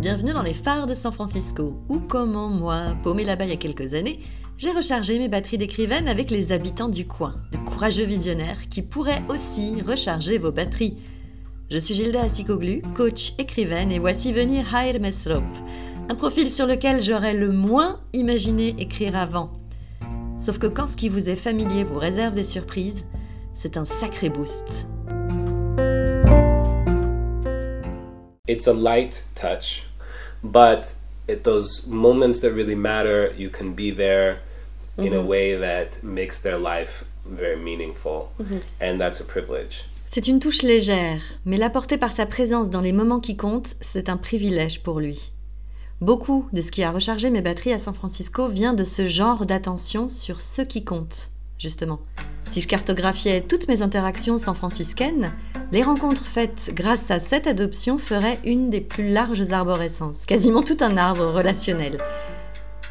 bienvenue dans les phares de San Francisco, ou comment moi, paumé là-bas il y a quelques années, j'ai rechargé mes batteries d'écrivaine avec les habitants du coin, de courageux visionnaires qui pourraient aussi recharger vos batteries. Je suis Gilda Assikoglu, coach écrivaine, et voici venir Haïr Mesrop, un profil sur lequel j'aurais le moins imaginé écrire avant. Sauf que quand ce qui vous est familier vous réserve des surprises, c'est un sacré boost. It's a light touch, but at those moments that really matter, you can be there in a way that makes their life very meaningful, and that's a privilege. C'est une touche légère, mais l'apporter par sa présence dans les moments qui comptent, c'est un privilège pour lui. Beaucoup de ce qui a rechargé mes batteries à San Francisco vient de ce genre d'attention sur ce qui compte, justement. Si je cartographiais toutes mes interactions san-franciscaines, les rencontres faites grâce à cette adoption feraient une des plus larges arborescences, quasiment tout un arbre relationnel.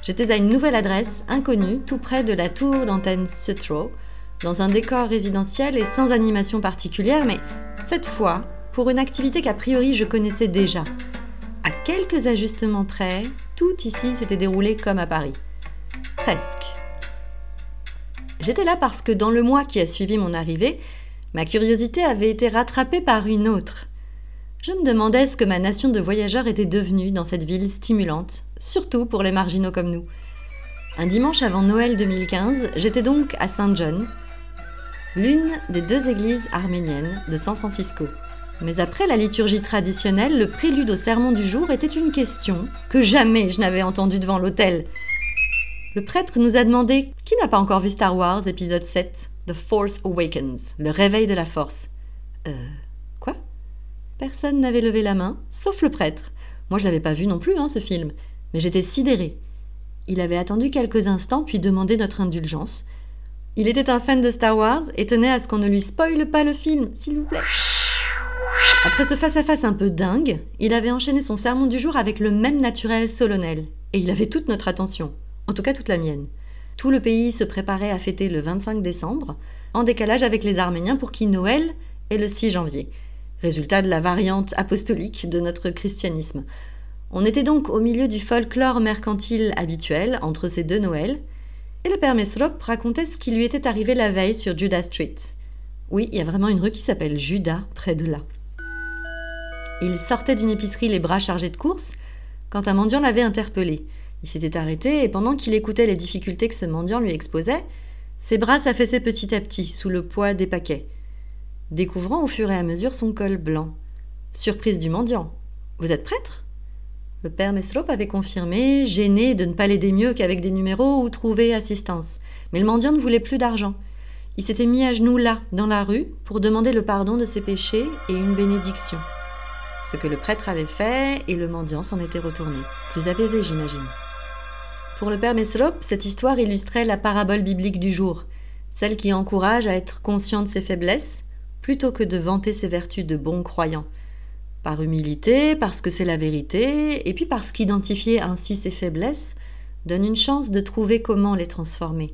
J'étais à une nouvelle adresse, inconnue, tout près de la tour d'antenne Sutro, dans un décor résidentiel et sans animation particulière, mais cette fois pour une activité qu'a priori je connaissais déjà. À quelques ajustements près, tout ici s'était déroulé comme à Paris. Presque. J'étais là parce que dans le mois qui a suivi mon arrivée, ma curiosité avait été rattrapée par une autre. Je me demandais ce que ma nation de voyageurs était devenue dans cette ville stimulante, surtout pour les marginaux comme nous. Un dimanche avant Noël 2015, j'étais donc à Saint John, l'une des deux églises arméniennes de San Francisco. Mais après la liturgie traditionnelle, le prélude au sermon du jour était une question que jamais je n'avais entendue devant l'autel. Le prêtre nous a demandé qui n'a pas encore vu Star Wars épisode 7, The Force Awakens, le réveil de la force. Euh. Quoi? Personne n'avait levé la main, sauf le prêtre. Moi je l'avais pas vu non plus, hein, ce film, mais j'étais sidérée. Il avait attendu quelques instants puis demandé notre indulgence. Il était un fan de Star Wars et tenait à ce qu'on ne lui spoile pas le film, s'il vous plaît. Après ce face-à-face un peu dingue, il avait enchaîné son sermon du jour avec le même naturel solennel, et il avait toute notre attention, en tout cas toute la mienne. Tout le pays se préparait à fêter le 25 décembre, en décalage avec les Arméniens pour qui Noël est le 6 janvier, résultat de la variante apostolique de notre christianisme. On était donc au milieu du folklore mercantile habituel entre ces deux Noëls, et le père Mesrop racontait ce qui lui était arrivé la veille sur Judah Street. Oui, il y a vraiment une rue qui s'appelle Judas près de là. Il sortait d'une épicerie les bras chargés de courses quand un mendiant l'avait interpellé. Il s'était arrêté et pendant qu'il écoutait les difficultés que ce mendiant lui exposait, ses bras s'affaissaient petit à petit sous le poids des paquets, découvrant au fur et à mesure son col blanc. Surprise du mendiant. Vous êtes prêtre? Le père Mesrop avait confirmé, gêné de ne pas l'aider mieux qu'avec des numéros ou trouver assistance. Mais le mendiant ne voulait plus d'argent. Il s'était mis à genoux là, dans la rue, pour demander le pardon de ses péchés et une bénédiction. Ce que le prêtre avait fait, et le mendiant s'en était retourné, plus apaisé, j'imagine. Pour le père Mesrop, cette histoire illustrait la parabole biblique du jour, celle qui encourage à être conscient de ses faiblesses, plutôt que de vanter ses vertus de bon croyant. Par humilité, parce que c'est la vérité, et puis parce qu'identifier ainsi ses faiblesses donne une chance de trouver comment les transformer.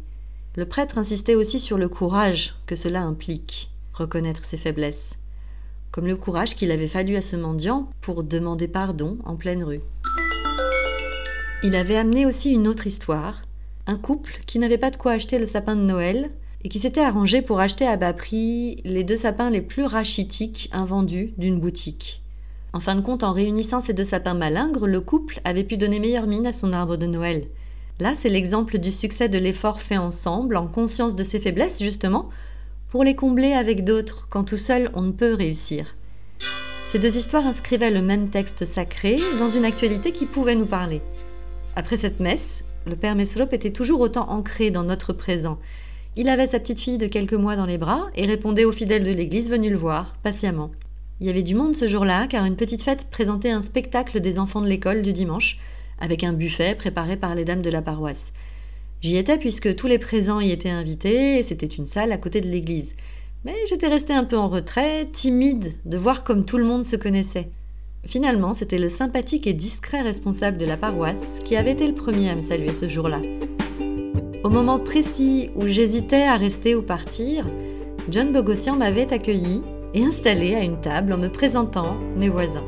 Le prêtre insistait aussi sur le courage que cela implique, reconnaître ses faiblesses comme le courage qu'il avait fallu à ce mendiant pour demander pardon en pleine rue. Il avait amené aussi une autre histoire, un couple qui n'avait pas de quoi acheter le sapin de Noël et qui s'était arrangé pour acheter à bas prix les deux sapins les plus rachitiques invendus d'une boutique. En fin de compte, en réunissant ces deux sapins malingres, le couple avait pu donner meilleure mine à son arbre de Noël. Là, c'est l'exemple du succès de l'effort fait ensemble, en conscience de ses faiblesses, justement, pour les combler avec d'autres quand tout seul on ne peut réussir. Ces deux histoires inscrivaient le même texte sacré dans une actualité qui pouvait nous parler. Après cette messe, le père Mesrop était toujours autant ancré dans notre présent. Il avait sa petite fille de quelques mois dans les bras et répondait aux fidèles de l'église venus le voir, patiemment. Il y avait du monde ce jour-là, car une petite fête présentait un spectacle des enfants de l'école du dimanche, avec un buffet préparé par les dames de la paroisse. J'y étais puisque tous les présents y étaient invités et c'était une salle à côté de l'église. Mais j'étais restée un peu en retrait, timide de voir comme tout le monde se connaissait. Finalement, c'était le sympathique et discret responsable de la paroisse qui avait été le premier à me saluer ce jour-là. Au moment précis où j'hésitais à rester ou partir, John Bogossian m'avait accueilli et installé à une table en me présentant mes voisins.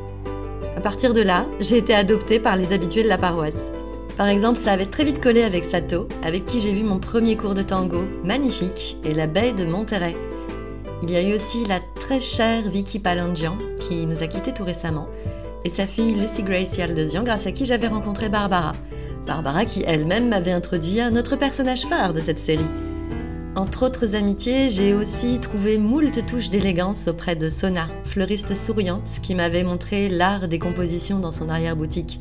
À partir de là, j'ai été adoptée par les habitués de la paroisse. Par exemple, ça avait très vite collé avec Sato, avec qui j'ai vu mon premier cours de tango, magnifique, et la baie de Monterrey. Il y a eu aussi la très chère Vicky Palangian, qui nous a quittés tout récemment, et sa fille Lucy Grace Yaldesian, grâce à qui j'avais rencontré Barbara. Barbara qui elle-même m'avait introduit à notre personnage phare de cette série. Entre autres amitiés, j'ai aussi trouvé moult touches d'élégance auprès de Sona, fleuriste souriante qui m'avait montré l'art des compositions dans son arrière-boutique.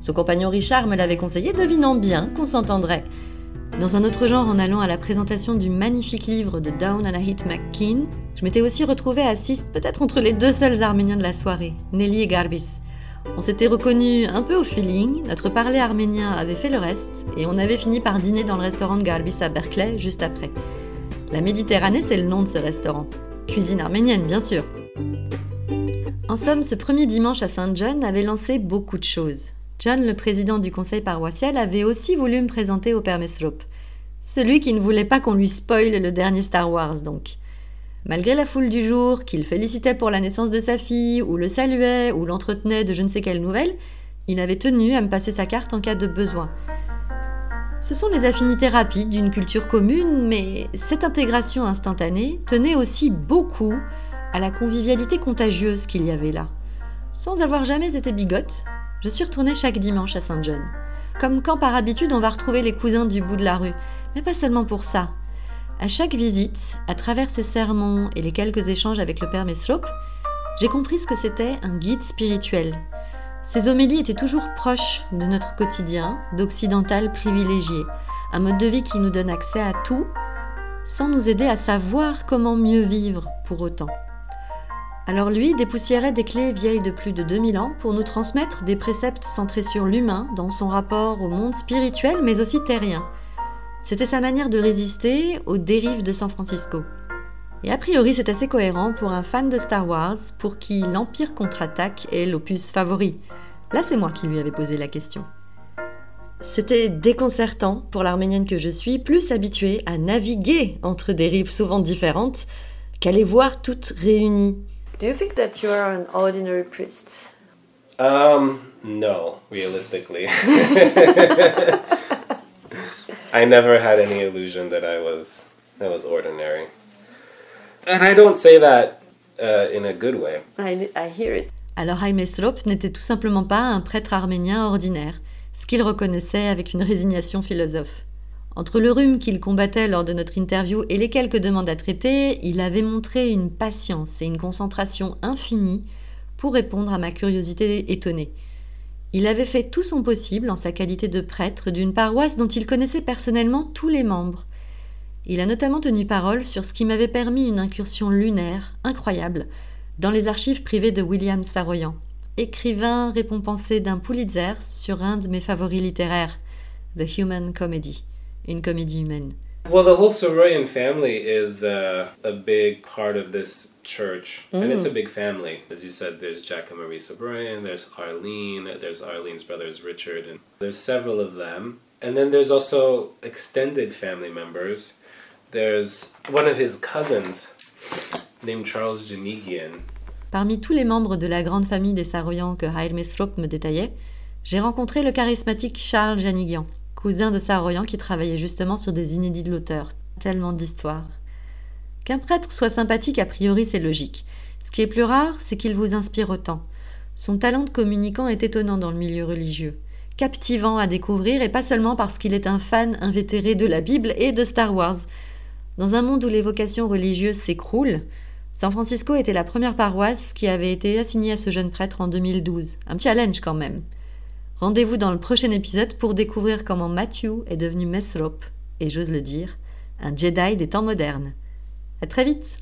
Son compagnon Richard me l'avait conseillé, devinant bien qu'on s'entendrait. Dans un autre genre, en allant à la présentation du magnifique livre de Down Anahit McKean, je m'étais aussi retrouvée assise peut-être entre les deux seuls Arméniens de la soirée, Nelly et Garbis. On s'était reconnus un peu au feeling, notre parler arménien avait fait le reste, et on avait fini par dîner dans le restaurant de Garbis à Berkeley juste après. La Méditerranée, c'est le nom de ce restaurant. Cuisine arménienne, bien sûr. En somme, ce premier dimanche à Saint John avait lancé beaucoup de choses. John, le président du conseil paroissial, avait aussi voulu me présenter au père Mesrop. Celui qui ne voulait pas qu'on lui spoile le dernier Star Wars, donc. Malgré la foule du jour, qu'il félicitait pour la naissance de sa fille, ou le saluait, ou l'entretenait de je ne sais quelle nouvelle, il avait tenu à me passer sa carte en cas de besoin. Ce sont les affinités rapides d'une culture commune, mais cette intégration instantanée tenait aussi beaucoup à la convivialité contagieuse qu'il y avait là. Sans avoir jamais été bigote, je suis retournée chaque dimanche à Saint-John. Comme quand par habitude on va retrouver les cousins du bout de la rue, mais pas seulement pour ça. À chaque visite, à travers ses sermons et les quelques échanges avec le père Mesrop, j'ai compris ce que c'était un guide spirituel. Ces homélies étaient toujours proches de notre quotidien, d'occidental privilégié, un mode de vie qui nous donne accès à tout, sans nous aider à savoir comment mieux vivre pour autant. Alors lui dépoussiérait des clés vieilles de plus de 2000 ans pour nous transmettre des préceptes centrés sur l'humain dans son rapport au monde spirituel mais aussi terrien. C'était sa manière de résister aux dérives de San Francisco. Et a priori, c'est assez cohérent pour un fan de Star Wars pour qui l'Empire contre-attaque est l'opus favori. Là, c'est moi qui lui avais posé la question. C'était déconcertant pour l'arménienne que je suis, plus habituée à naviguer entre des rives souvent différentes, qu'à les voir toutes réunies. Do you think that you are an ordinary priest? Um, no, realistically. I never had any illusion that I was that was ordinary, and I don't say that uh, in a good way. I, I hear it. Alors Jaime Slop n'était tout simplement pas un prêtre arménien ordinaire, ce qu'il reconnaissait avec une résignation philosophe. Entre le rhume qu'il combattait lors de notre interview et les quelques demandes à traiter, il avait montré une patience et une concentration infinie pour répondre à ma curiosité étonnée. Il avait fait tout son possible en sa qualité de prêtre d'une paroisse dont il connaissait personnellement tous les membres. Il a notamment tenu parole sur ce qui m'avait permis une incursion lunaire incroyable dans les archives privées de William Saroyan, écrivain récompensé d'un Pulitzer sur un de mes favoris littéraires, The Human Comedy, une comédie humaine. Well, the whole Soroyan family is uh, a big part of this church, and it's a big family. As you said, there's Jack and Marie Soroyan, there's Arlene, there's Arlene's brothers Richard, and there's several of them. And then there's also extended family members. There's one of his cousins named Charles Janigian. Parmi tous les membres de la grande famille des Saroyan que Haïl Mesrop me détaillait, j'ai rencontré le charismatique Charles Janigian, cousin de Saroyan qui travaillait justement sur des inédits de l'auteur. Tellement d'histoires. Qu'un prêtre soit sympathique, a priori, c'est logique. Ce qui est plus rare, c'est qu'il vous inspire autant. Son talent de communicant est étonnant dans le milieu religieux, captivant à découvrir, et pas seulement parce qu'il est un fan invétéré de la Bible et de Star Wars. Dans un monde où les vocations religieuses s'écroulent, San Francisco était la première paroisse qui avait été assignée à ce jeune prêtre en 2012. Un challenge quand même. Rendez-vous dans le prochain épisode pour découvrir comment Matthew est devenu Mesrop, et j'ose le dire, un Jedi des temps modernes. À très vite!